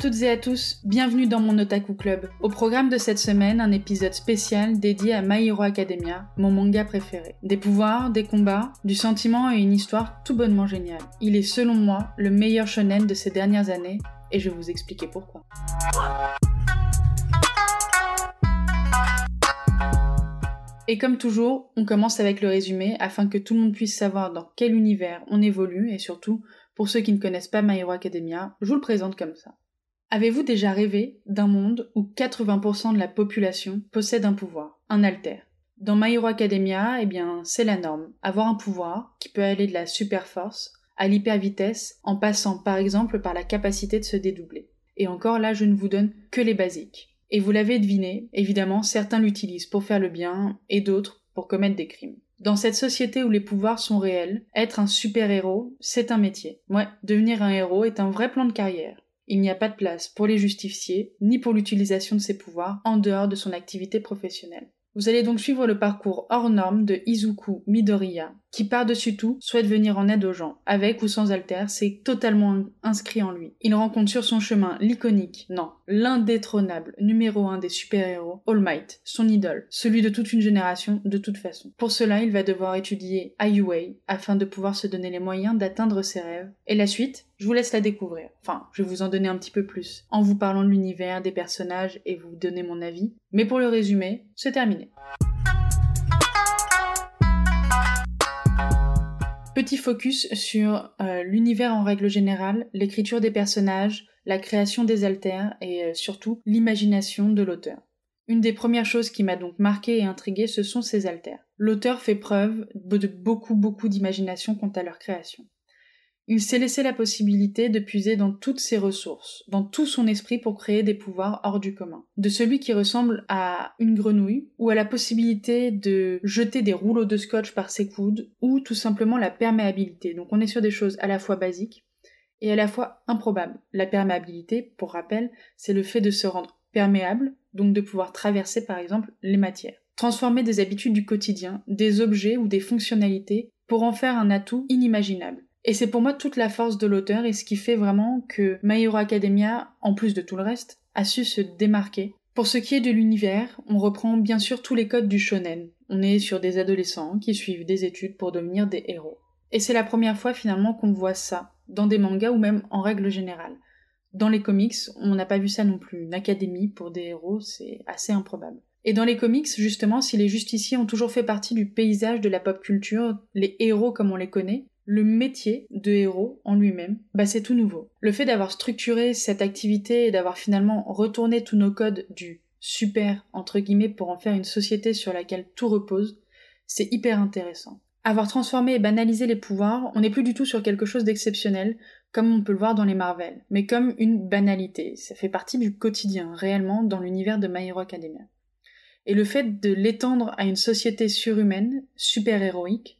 toutes et à tous, bienvenue dans mon Otaku Club. Au programme de cette semaine, un épisode spécial dédié à My Hero Academia, mon manga préféré. Des pouvoirs, des combats, du sentiment et une histoire tout bonnement géniale. Il est selon moi le meilleur shonen de ces dernières années et je vais vous expliquer pourquoi. Et comme toujours, on commence avec le résumé afin que tout le monde puisse savoir dans quel univers on évolue et surtout, pour ceux qui ne connaissent pas My Hero Academia, je vous le présente comme ça. Avez-vous déjà rêvé d'un monde où 80% de la population possède un pouvoir, un alter? Dans My Hero Academia, eh bien, c'est la norme. Avoir un pouvoir qui peut aller de la super force à l'hyper vitesse en passant par exemple par la capacité de se dédoubler. Et encore là, je ne vous donne que les basiques. Et vous l'avez deviné, évidemment, certains l'utilisent pour faire le bien et d'autres pour commettre des crimes. Dans cette société où les pouvoirs sont réels, être un super-héros, c'est un métier. Ouais, devenir un héros est un vrai plan de carrière. Il n'y a pas de place pour les justifier, ni pour l'utilisation de ses pouvoirs en dehors de son activité professionnelle. Vous allez donc suivre le parcours hors norme de Izuku Midoriya, qui par-dessus tout souhaite venir en aide aux gens, avec ou sans alter, c'est totalement inscrit en lui. Il rencontre sur son chemin l'iconique, non, l'indétrônable numéro un des super-héros, All Might, son idole, celui de toute une génération de toute façon. Pour cela, il va devoir étudier Ayuwei afin de pouvoir se donner les moyens d'atteindre ses rêves. Et la suite, je vous laisse la découvrir. Enfin, je vais vous en donner un petit peu plus, en vous parlant de l'univers, des personnages et vous donner mon avis. Mais pour le résumé, c'est terminé. Petit focus sur euh, l'univers en règle générale, l'écriture des personnages, la création des altères et euh, surtout l'imagination de l'auteur. Une des premières choses qui m'a donc marqué et intrigué, ce sont ces altères. L'auteur fait preuve de beaucoup beaucoup d'imagination quant à leur création. Il s'est laissé la possibilité de puiser dans toutes ses ressources, dans tout son esprit pour créer des pouvoirs hors du commun. De celui qui ressemble à une grenouille, ou à la possibilité de jeter des rouleaux de scotch par ses coudes, ou tout simplement la perméabilité. Donc on est sur des choses à la fois basiques et à la fois improbables. La perméabilité, pour rappel, c'est le fait de se rendre perméable, donc de pouvoir traverser par exemple les matières. Transformer des habitudes du quotidien, des objets ou des fonctionnalités pour en faire un atout inimaginable. Et c'est pour moi toute la force de l'auteur et ce qui fait vraiment que My Academia, en plus de tout le reste, a su se démarquer. Pour ce qui est de l'univers, on reprend bien sûr tous les codes du shonen. On est sur des adolescents qui suivent des études pour devenir des héros. Et c'est la première fois finalement qu'on voit ça, dans des mangas ou même en règle générale. Dans les comics, on n'a pas vu ça non plus. Une académie pour des héros, c'est assez improbable. Et dans les comics, justement, si les justiciers ont toujours fait partie du paysage de la pop culture, les héros comme on les connaît, le métier de héros en lui-même, bah c'est tout nouveau. Le fait d'avoir structuré cette activité et d'avoir finalement retourné tous nos codes du super entre guillemets pour en faire une société sur laquelle tout repose, c'est hyper intéressant. Avoir transformé et banalisé les pouvoirs, on n'est plus du tout sur quelque chose d'exceptionnel, comme on peut le voir dans les Marvel, mais comme une banalité. Ça fait partie du quotidien, réellement, dans l'univers de My Hero Academia. Et le fait de l'étendre à une société surhumaine, super-héroïque,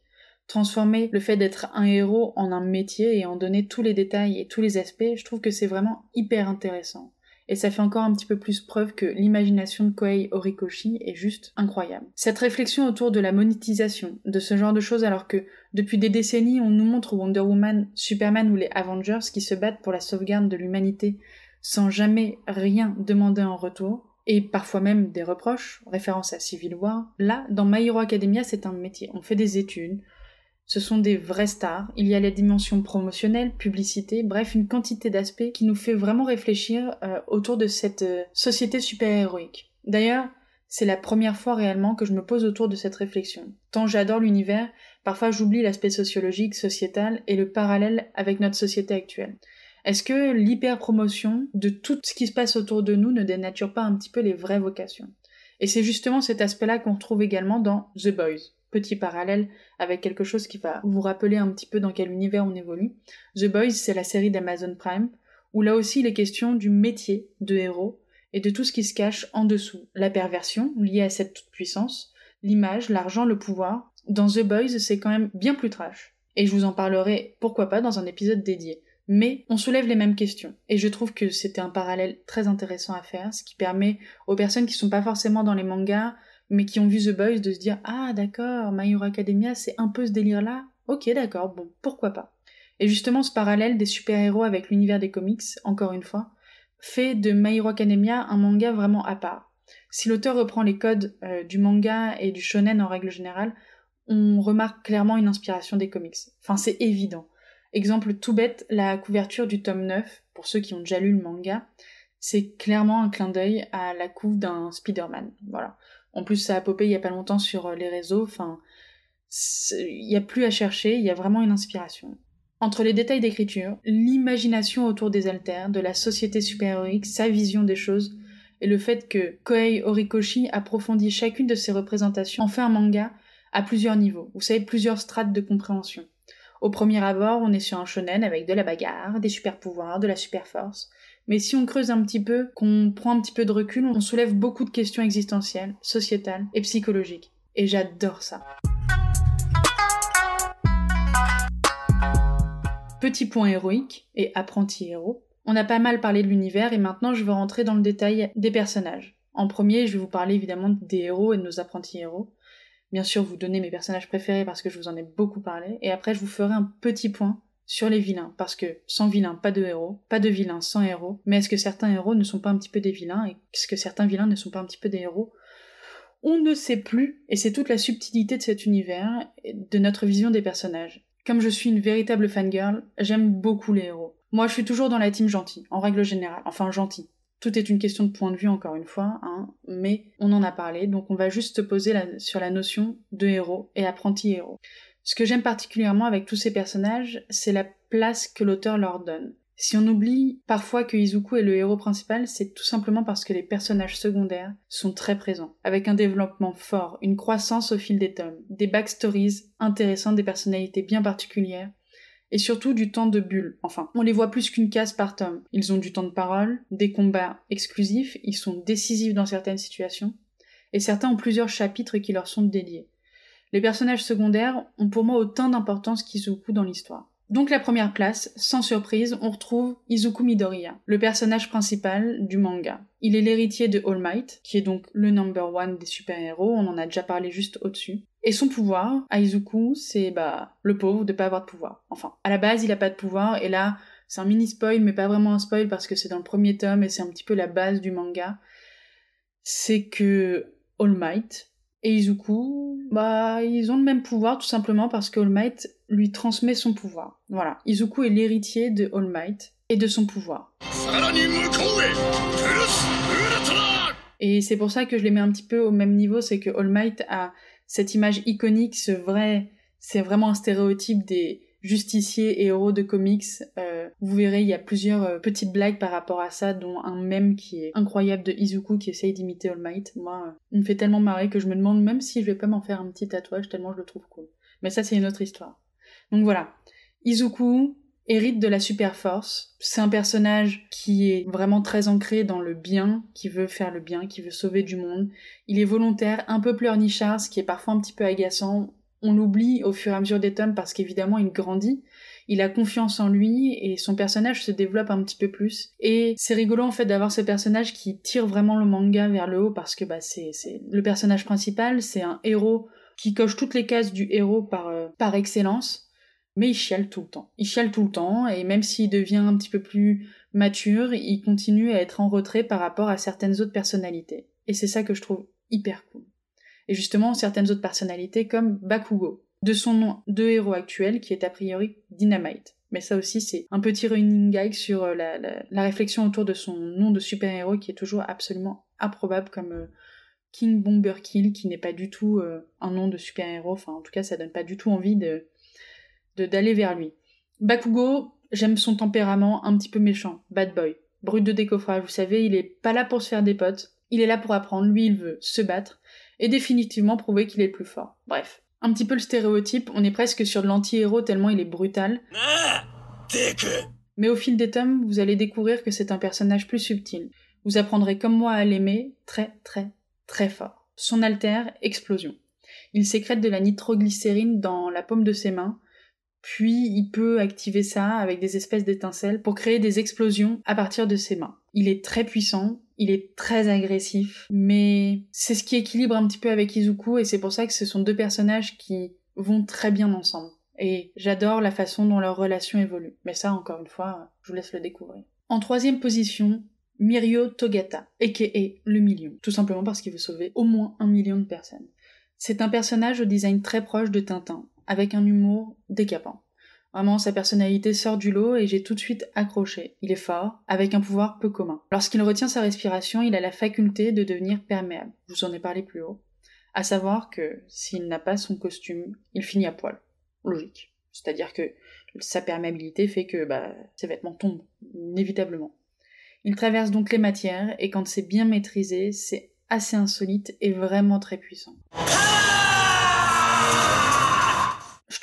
transformer le fait d'être un héros en un métier et en donner tous les détails et tous les aspects, je trouve que c'est vraiment hyper intéressant. Et ça fait encore un petit peu plus preuve que l'imagination de Koei Horikoshi est juste incroyable. Cette réflexion autour de la monétisation de ce genre de choses alors que depuis des décennies on nous montre Wonder Woman, Superman ou les Avengers qui se battent pour la sauvegarde de l'humanité sans jamais rien demander en retour, et parfois même des reproches, référence à Civil War, là, dans My Hero Academia, c'est un métier. On fait des études, ce sont des vraies stars. Il y a la dimension promotionnelle, publicité, bref, une quantité d'aspects qui nous fait vraiment réfléchir euh, autour de cette euh, société super-héroïque. D'ailleurs, c'est la première fois réellement que je me pose autour de cette réflexion. Tant j'adore l'univers, parfois j'oublie l'aspect sociologique, sociétal et le parallèle avec notre société actuelle. Est-ce que l'hyper-promotion de tout ce qui se passe autour de nous ne dénature pas un petit peu les vraies vocations? Et c'est justement cet aspect-là qu'on retrouve également dans The Boys petit parallèle avec quelque chose qui va vous rappeler un petit peu dans quel univers on évolue. The Boys, c'est la série d'Amazon Prime, où là aussi il est question du métier de héros et de tout ce qui se cache en dessous. La perversion liée à cette toute-puissance, l'image, l'argent, le pouvoir. Dans The Boys, c'est quand même bien plus trash. Et je vous en parlerai, pourquoi pas, dans un épisode dédié. Mais on soulève les mêmes questions. Et je trouve que c'était un parallèle très intéressant à faire, ce qui permet aux personnes qui sont pas forcément dans les mangas mais qui ont vu The Boys de se dire Ah d'accord, My Hero Academia c'est un peu ce délire là, ok d'accord, bon, pourquoi pas. Et justement ce parallèle des super-héros avec l'univers des comics, encore une fois, fait de My Hero Academia un manga vraiment à part. Si l'auteur reprend les codes euh, du manga et du shonen en règle générale, on remarque clairement une inspiration des comics. Enfin, c'est évident. Exemple tout bête, la couverture du tome 9, pour ceux qui ont déjà lu le manga, c'est clairement un clin d'œil à la couve d'un Spider-Man. Voilà. En plus, ça a popé il y a pas longtemps sur euh, les réseaux. Enfin, il n'y a plus à chercher, il y a vraiment une inspiration. Entre les détails d'écriture, l'imagination autour des alters, de la société super-héroïque, sa vision des choses, et le fait que Koei Horikoshi approfondit chacune de ses représentations en fait un manga à plusieurs niveaux, vous savez, plusieurs strates de compréhension. Au premier abord, on est sur un shonen avec de la bagarre, des super pouvoirs, de la super force. Mais si on creuse un petit peu, qu'on prend un petit peu de recul, on soulève beaucoup de questions existentielles, sociétales et psychologiques. Et j'adore ça. Petit point héroïque et apprenti héros. On a pas mal parlé de l'univers et maintenant je veux rentrer dans le détail des personnages. En premier, je vais vous parler évidemment des héros et de nos apprentis héros bien sûr vous donner mes personnages préférés parce que je vous en ai beaucoup parlé, et après je vous ferai un petit point sur les vilains, parce que sans vilains, pas de héros, pas de vilains sans héros, mais est-ce que certains héros ne sont pas un petit peu des vilains, et est-ce que certains vilains ne sont pas un petit peu des héros? On ne sait plus, et c'est toute la subtilité de cet univers, de notre vision des personnages. Comme je suis une véritable fangirl, j'aime beaucoup les héros. Moi je suis toujours dans la team gentille, en règle générale, enfin gentil. Tout est une question de point de vue, encore une fois, hein, mais on en a parlé, donc on va juste se poser sur la notion de héros et apprenti héros. Ce que j'aime particulièrement avec tous ces personnages, c'est la place que l'auteur leur donne. Si on oublie parfois que Izuku est le héros principal, c'est tout simplement parce que les personnages secondaires sont très présents, avec un développement fort, une croissance au fil des tomes, des backstories intéressantes, des personnalités bien particulières, et surtout du temps de bulle. Enfin, on les voit plus qu'une case par tome. Ils ont du temps de parole, des combats exclusifs, ils sont décisifs dans certaines situations, et certains ont plusieurs chapitres qui leur sont dédiés. Les personnages secondaires ont pour moi autant d'importance qu'Izuku dans l'histoire. Donc la première place, sans surprise, on retrouve Izuku Midoriya, le personnage principal du manga. Il est l'héritier de All Might, qui est donc le number one des super-héros, on en a déjà parlé juste au-dessus. Et son pouvoir, à Izuku, c'est bah le pauvre de pas avoir de pouvoir. Enfin, à la base, il a pas de pouvoir, et là, c'est un mini spoil, mais pas vraiment un spoil parce que c'est dans le premier tome et c'est un petit peu la base du manga. C'est que All Might, et Izuku, bah, ils ont le même pouvoir tout simplement parce que All Might lui transmet son pouvoir. Voilà, Izuku est l'héritier de All Might et de son pouvoir. Et c'est pour ça que je les mets un petit peu au même niveau, c'est que All Might a cette image iconique, ce vrai, c'est vraiment un stéréotype des justiciers et héros de comics. Euh, vous verrez, il y a plusieurs euh, petites blagues par rapport à ça, dont un mème qui est incroyable de Izuku qui essaye d'imiter All Might. Moi, euh, il me fait tellement marrer que je me demande même si je vais pas m'en faire un petit tatouage tellement je le trouve cool. Mais ça, c'est une autre histoire. Donc voilà. Izuku hérite de la super force. C'est un personnage qui est vraiment très ancré dans le bien, qui veut faire le bien, qui veut sauver du monde. Il est volontaire, un peu pleurnichard, ce qui est parfois un petit peu agaçant on l'oublie au fur et à mesure des tomes parce qu'évidemment il grandit, il a confiance en lui et son personnage se développe un petit peu plus. Et c'est rigolo en fait d'avoir ce personnage qui tire vraiment le manga vers le haut parce que bah, c'est, le personnage principal, c'est un héros qui coche toutes les cases du héros par, euh, par excellence, mais il chiale tout le temps. Il chiale tout le temps et même s'il devient un petit peu plus mature, il continue à être en retrait par rapport à certaines autres personnalités. Et c'est ça que je trouve hyper cool et justement certaines autres personnalités comme Bakugo, de son nom de héros actuel qui est a priori Dynamite. Mais ça aussi, c'est un petit running gag sur euh, la, réflexion autour de son nom de super-héros qui est toujours absolument improbable comme euh, King Bomber Kill, qui n'est pas du tout euh, un nom de super-héros. Enfin, en tout cas, ça donne pas du tout envie d'aller vers lui. Bakugo, j'aime son tempérament un petit peu méchant, bad boy, brut de décoffrage. Vous savez, il est pas là pour se faire des potes. Il est là pour apprendre. Lui, il veut se battre et définitivement prouver qu'il est le plus fort. Bref. Un petit peu le stéréotype, on est presque sur de l'anti-héros tellement il est brutal. Mais au fil des tomes, vous allez découvrir que c'est un personnage plus subtil. Vous apprendrez comme moi à l'aimer très très très fort. Son alter, explosion. Il sécrète de la nitroglycérine dans la paume de ses mains, puis il peut activer ça avec des espèces d'étincelles pour créer des explosions à partir de ses mains. Il est très puissant, il est très agressif, mais c'est ce qui équilibre un petit peu avec Izuku et c'est pour ça que ce sont deux personnages qui vont très bien ensemble. Et j'adore la façon dont leur relation évolue. Mais ça, encore une fois, je vous laisse le découvrir. En troisième position, Mirio Togata, a.k.a. le million, tout simplement parce qu'il veut sauver au moins un million de personnes. C'est un personnage au design très proche de Tintin, avec un humour décapant. Vraiment, sa personnalité sort du lot et j'ai tout de suite accroché. Il est fort, avec un pouvoir peu commun. Lorsqu'il retient sa respiration, il a la faculté de devenir perméable. Je vous en ai parlé plus haut. À savoir que s'il n'a pas son costume, il finit à poil. Logique. C'est-à-dire que sa perméabilité fait que bah, ses vêtements tombent, inévitablement. Il traverse donc les matières et quand c'est bien maîtrisé, c'est assez insolite et vraiment très puissant.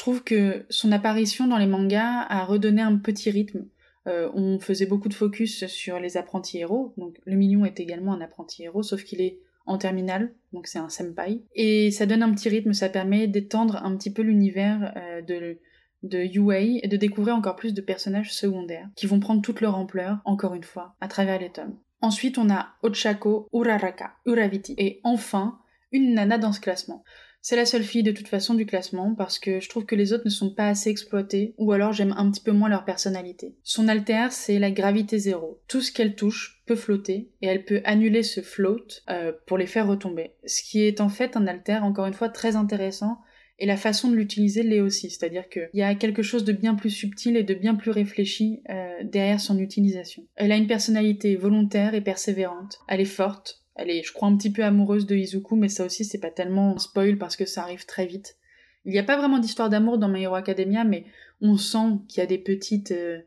Trouve que son apparition dans les mangas a redonné un petit rythme. Euh, on faisait beaucoup de focus sur les apprentis héros, donc le million est également un apprenti héros, sauf qu'il est en terminale, donc c'est un senpai. Et ça donne un petit rythme, ça permet d'étendre un petit peu l'univers euh, de, de UA et de découvrir encore plus de personnages secondaires qui vont prendre toute leur ampleur, encore une fois, à travers les tomes. Ensuite, on a Ochako, Uraraka, Uraviti et enfin, une nana dans ce classement. C'est la seule fille de toute façon du classement parce que je trouve que les autres ne sont pas assez exploités ou alors j'aime un petit peu moins leur personnalité. Son alter c'est la gravité zéro. Tout ce qu'elle touche peut flotter et elle peut annuler ce float euh, pour les faire retomber. Ce qui est en fait un alter encore une fois très intéressant et la façon de l'utiliser l'est aussi, c'est-à-dire qu'il y a quelque chose de bien plus subtil et de bien plus réfléchi euh, derrière son utilisation. Elle a une personnalité volontaire et persévérante, elle est forte, elle est, je crois, un petit peu amoureuse de Izuku, mais ça aussi c'est pas tellement un spoil parce que ça arrive très vite. Il n'y a pas vraiment d'histoire d'amour dans My Hero Academia, mais on sent qu'il y a des petites... Euh,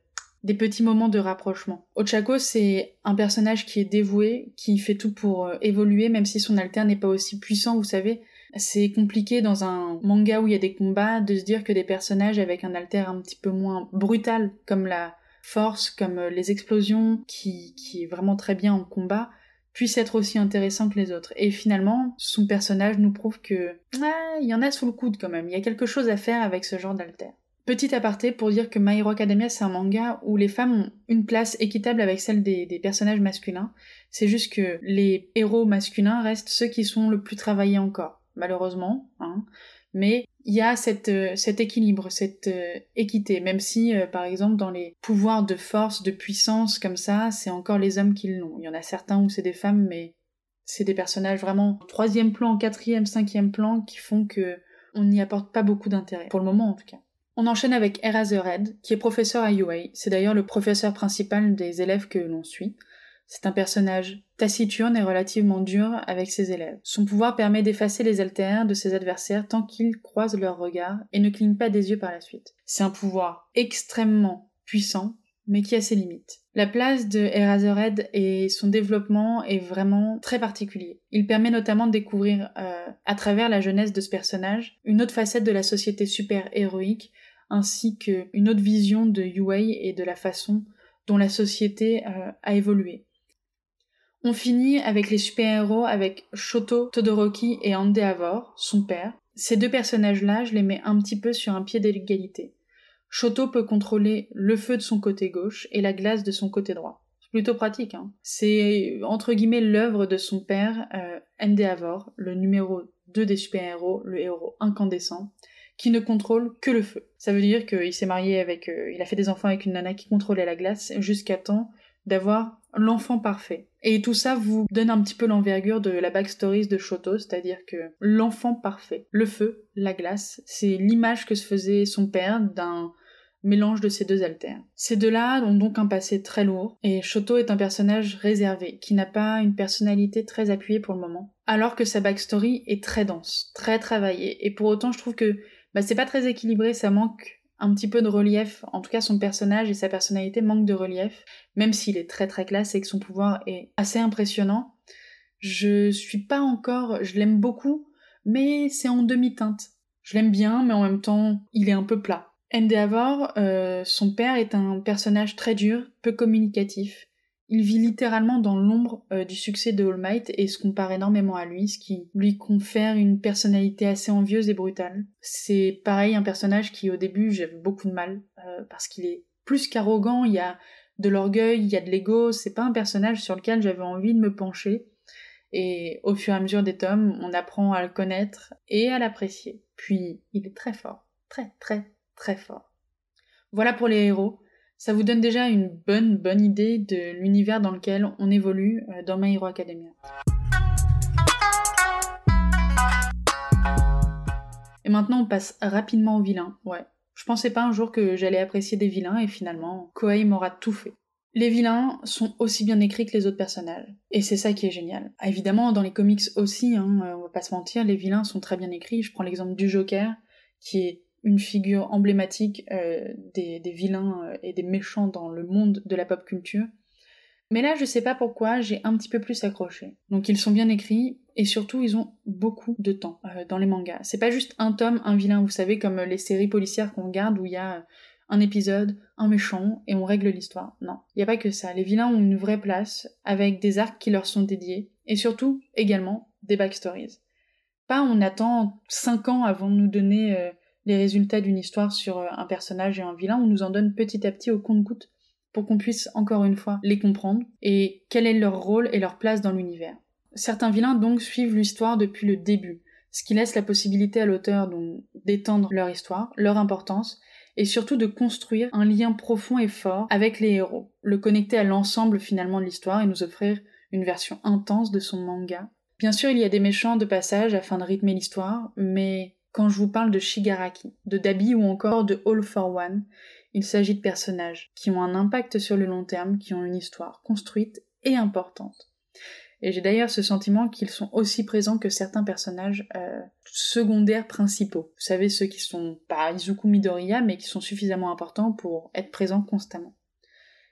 des petits moments de rapprochement. Ochako, c'est un personnage qui est dévoué, qui fait tout pour euh, évoluer, même si son alter n'est pas aussi puissant, vous savez. C'est compliqué dans un manga où il y a des combats de se dire que des personnages avec un alter un petit peu moins brutal, comme la force, comme euh, les explosions, qui, qui est vraiment très bien en combat, puissent être aussi intéressants que les autres. Et finalement, son personnage nous prouve que ah, il y en a sous le coude quand même. Il y a quelque chose à faire avec ce genre d'alter. Petit aparté pour dire que My Hero Academia c'est un manga où les femmes ont une place équitable avec celle des, des personnages masculins. C'est juste que les héros masculins restent ceux qui sont le plus travaillés encore malheureusement. Hein. Mais il y a euh, cet équilibre, cette euh, équité, même si, euh, par exemple, dans les pouvoirs de force, de puissance comme ça, c'est encore les hommes qui l'ont. Il y en a certains où c'est des femmes, mais c'est des personnages vraiment troisième plan, quatrième, cinquième plan qui font que on n'y apporte pas beaucoup d'intérêt, pour le moment en tout cas. On enchaîne avec Eraserhead, qui est professeur à UA. C'est d'ailleurs le professeur principal des élèves que l'on suit. C'est un personnage taciturne et relativement dur avec ses élèves. Son pouvoir permet d'effacer les altères de ses adversaires tant qu'ils croisent leurs regards et ne clignent pas des yeux par la suite. C'est un pouvoir extrêmement puissant, mais qui a ses limites. La place de Eraserhead et son développement est vraiment très particulier. Il permet notamment de découvrir, euh, à travers la jeunesse de ce personnage, une autre facette de la société super-héroïque, ainsi qu'une autre vision de Yue et de la façon dont la société euh, a évolué. On finit avec les super-héros avec Shoto Todoroki et Endeavor, son père. Ces deux personnages-là, je les mets un petit peu sur un pied d'égalité. Shoto peut contrôler le feu de son côté gauche et la glace de son côté droit. C'est plutôt pratique, hein. C'est entre guillemets l'œuvre de son père, euh, Endeavor, le numéro 2 des super-héros, le héros incandescent, qui ne contrôle que le feu. Ça veut dire qu'il s'est marié avec, euh, il a fait des enfants avec une nana qui contrôlait la glace jusqu'à temps d'avoir l'enfant parfait. Et tout ça vous donne un petit peu l'envergure de la backstory de Shoto, c'est-à-dire que l'enfant parfait, le feu, la glace, c'est l'image que se faisait son père d'un mélange de ces deux altères. Ces deux-là ont donc un passé très lourd, et Shoto est un personnage réservé, qui n'a pas une personnalité très appuyée pour le moment, alors que sa backstory est très dense, très travaillée, et pour autant je trouve que bah, c'est pas très équilibré, ça manque un petit peu de relief. En tout cas, son personnage et sa personnalité manquent de relief, même s'il est très très classe et que son pouvoir est assez impressionnant. Je suis pas encore, je l'aime beaucoup, mais c'est en demi-teinte. Je l'aime bien, mais en même temps, il est un peu plat. Endeavor, euh, son père est un personnage très dur, peu communicatif, il vit littéralement dans l'ombre euh, du succès de All Might et se compare énormément à lui, ce qui lui confère une personnalité assez envieuse et brutale. C'est pareil un personnage qui au début j'avais beaucoup de mal euh, parce qu'il est plus qu'arrogant, il y a de l'orgueil, il y a de l'ego, c'est pas un personnage sur lequel j'avais envie de me pencher. Et au fur et à mesure des tomes, on apprend à le connaître et à l'apprécier. Puis il est très fort, très très très fort. Voilà pour les héros. Ça vous donne déjà une bonne, bonne idée de l'univers dans lequel on évolue euh, dans My Hero Academia. Et maintenant, on passe rapidement aux vilains. Ouais. Je pensais pas un jour que j'allais apprécier des vilains et finalement, Koei m'aura tout fait. Les vilains sont aussi bien écrits que les autres personnages. Et c'est ça qui est génial. Ah, évidemment, dans les comics aussi, hein, on va pas se mentir, les vilains sont très bien écrits. Je prends l'exemple du Joker, qui est une figure emblématique euh, des, vilains euh, et des méchants dans le monde de la pop culture. Mais là, je sais pas pourquoi, j'ai un petit peu plus accroché. Donc ils sont bien écrits, et surtout, ils ont beaucoup de temps dans les mangas. C'est pas juste un tome, un vilain, vous savez, comme les séries policières qu'on regarde où il y a un épisode, un méchant, et on règle l'histoire. Non, il n'y a pas que ça. Les vilains ont une vraie place, avec des arcs qui leur sont dédiés, et surtout, également, des backstories. Pas on attend 5 ans avant de nous donner euh, les résultats d'une histoire sur euh, un personnage et un vilain, on nous en donne petit à petit au compte-goutte pour qu'on puisse encore une fois les comprendre et quel est leur rôle et leur place dans l'univers. Certains vilains donc suivent l'histoire depuis le début, ce qui laisse la possibilité à l'auteur d'étendre leur histoire, leur importance et surtout de construire un lien profond et fort avec les héros, le connecter à l'ensemble finalement de l'histoire et nous offrir une version intense de son manga. Bien sûr, il y a des méchants de passage afin de rythmer l'histoire, mais quand je vous parle de Shigaraki, de Dabi ou encore de All for One, il s'agit de personnages qui ont un impact sur le long terme, qui ont une histoire construite et importante. Et j'ai d'ailleurs ce sentiment qu'ils sont aussi présents que certains personnages euh, secondaires principaux. Vous savez, ceux qui sont pas Izuku Midoriya, mais qui sont suffisamment importants pour être présents constamment.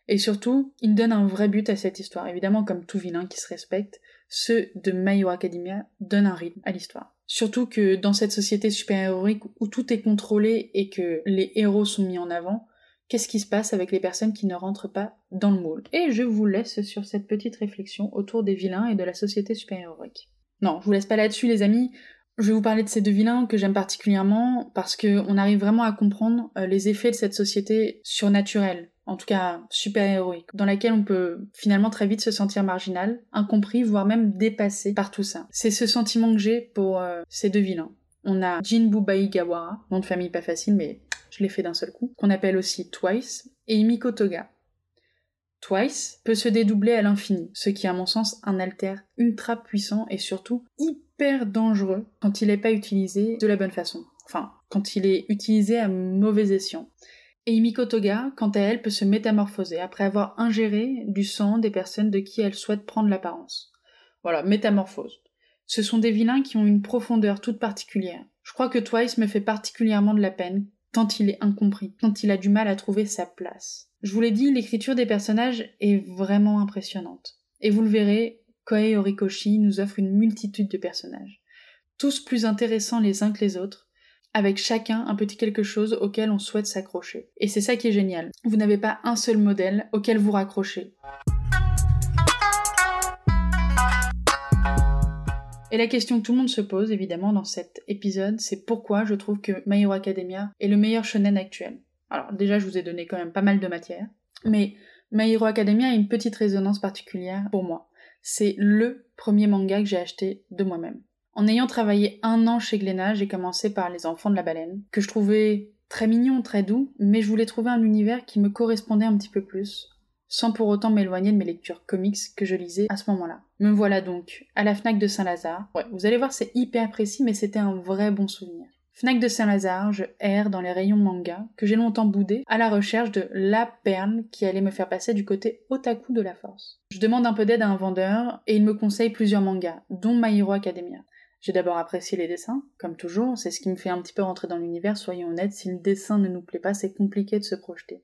Et surtout, ils donnent un vrai but à cette histoire. Évidemment, comme tout vilain qui se respecte, ceux de My Hero Academia donnent un rythme à l'histoire. Surtout que dans cette société super-héroïque où tout est contrôlé et que les héros sont mis en avant, qu'est-ce qui se passe avec les personnes qui ne rentrent pas dans le moule? Et je vous laisse sur cette petite réflexion autour des vilains et de la société super-héroïque. Non, je vous laisse pas là-dessus les amis. Je vais vous parler de ces deux vilains que j'aime particulièrement parce qu'on arrive vraiment à comprendre euh, les effets de cette société surnaturelle, en tout cas super-héroïque, dans laquelle on peut finalement très vite se sentir marginal, incompris, voire même dépassé par tout ça. C'est ce sentiment que j'ai pour euh, ces deux vilains. On a Jinbu Gawara, nom de famille pas facile mais je l'ai fait d'un seul coup, qu'on appelle aussi Twice, et Imiko Toga. Twice peut se dédoubler à l'infini, ce qui est à mon sens un alter ultra puissant et surtout hyper dangereux quand il n'est pas utilisé de la bonne façon. Enfin, quand il est utilisé à mauvais escient. Et Imiko Toga, quant à elle, peut se métamorphoser après avoir ingéré du sang des personnes de qui elle souhaite prendre l'apparence. Voilà, métamorphose. Ce sont des vilains qui ont une profondeur toute particulière. Je crois que Twice me fait particulièrement de la peine, tant il est incompris, tant il a du mal à trouver sa place. Je vous l'ai dit, l'écriture des personnages est vraiment impressionnante. Et vous le verrez, Koei Horikoshi nous offre une multitude de personnages, tous plus intéressants les uns que les autres, avec chacun un petit quelque chose auquel on souhaite s'accrocher. Et c'est ça qui est génial. Vous n'avez pas un seul modèle auquel vous raccrochez. Et la question que tout le monde se pose, évidemment, dans cet épisode, c'est pourquoi je trouve que My Hero Academia est le meilleur shonen actuel. Alors, déjà, je vous ai donné quand même pas mal de matière, mais My Hero Academia a une petite résonance particulière pour moi. C'est LE premier manga que j'ai acheté de moi-même. En ayant travaillé un an chez Glénat, j'ai commencé par Les Enfants de la Baleine, que je trouvais très mignon, très doux, mais je voulais trouver un univers qui me correspondait un petit peu plus, sans pour autant m'éloigner de mes lectures comics que je lisais à ce moment-là. Me voilà donc à la FNAC de Saint-Lazare. Ouais, vous allez voir, c'est hyper précis, mais c'était un vrai bon souvenir. FNAC de Saint-Lazare, je erre dans les rayons manga, que j'ai longtemps boudé, à la recherche de la perle qui allait me faire passer du côté otaku de la force. Je demande un peu d'aide à un vendeur, et il me conseille plusieurs mangas, dont My Hero Academia. J'ai d'abord apprécié les dessins, comme toujours, c'est ce qui me fait un petit peu rentrer dans l'univers, soyons honnêtes, si le dessin ne nous plaît pas, c'est compliqué de se projeter.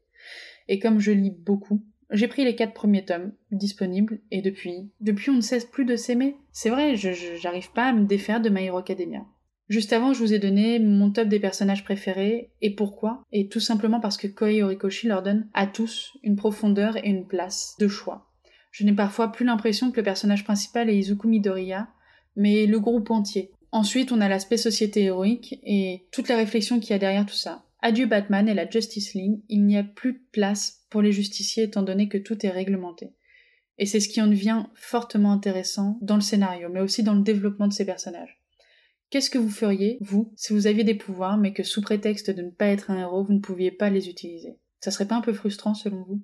Et comme je lis beaucoup, j'ai pris les quatre premiers tomes disponibles et depuis, depuis on ne cesse plus de s'aimer. C'est vrai, j'arrive pas à me défaire de My Hero Academia. Juste avant, je vous ai donné mon top des personnages préférés et pourquoi? Et tout simplement parce que Koi Horikoshi leur donne à tous une profondeur et une place de choix. Je n'ai parfois plus l'impression que le personnage principal est Izuku Midoriya, mais le groupe entier. Ensuite, on a l'aspect société héroïque et toute la réflexion qu'il y a derrière tout ça. Adieu Batman et la Justice League, il n'y a plus de place pour les justiciers étant donné que tout est réglementé. Et c'est ce qui en devient fortement intéressant dans le scénario, mais aussi dans le développement de ces personnages. Qu'est-ce que vous feriez, vous, si vous aviez des pouvoirs, mais que sous prétexte de ne pas être un héros, vous ne pouviez pas les utiliser? Ça serait pas un peu frustrant selon vous?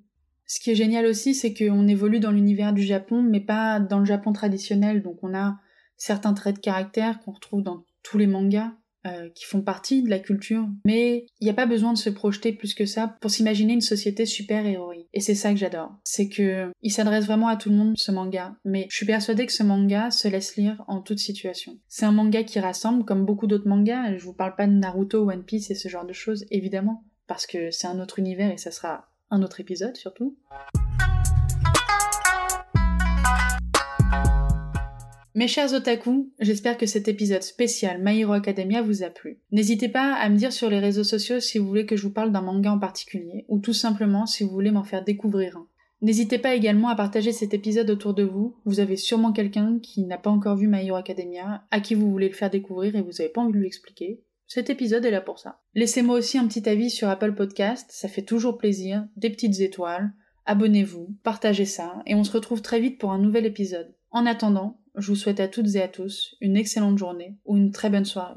Ce qui est génial aussi, c'est qu'on évolue dans l'univers du Japon, mais pas dans le Japon traditionnel, donc on a certains traits de caractère qu'on retrouve dans tous les mangas, euh, qui font partie de la culture, mais il n'y a pas besoin de se projeter plus que ça pour s'imaginer une société super héroïque. Et c'est ça que j'adore. C'est que il s'adresse vraiment à tout le monde, ce manga, mais je suis persuadée que ce manga se laisse lire en toute situation. C'est un manga qui rassemble, comme beaucoup d'autres mangas, je vous parle pas de Naruto, One Piece et ce genre de choses, évidemment, parce que c'est un autre univers et ça sera un autre épisode surtout. Mes chers otaku, j'espère que cet épisode spécial My Hero Academia vous a plu. N'hésitez pas à me dire sur les réseaux sociaux si vous voulez que je vous parle d'un manga en particulier, ou tout simplement si vous voulez m'en faire découvrir un. N'hésitez pas également à partager cet épisode autour de vous. Vous avez sûrement quelqu'un qui n'a pas encore vu My Hero Academia, à qui vous voulez le faire découvrir et vous n'avez pas envie de lui expliquer. Cet épisode est là pour ça. Laissez-moi aussi un petit avis sur Apple Podcast, ça fait toujours plaisir, des petites étoiles. Abonnez-vous, partagez ça, et on se retrouve très vite pour un nouvel épisode. En attendant, je vous souhaite à toutes et à tous une excellente journée ou une très bonne soirée.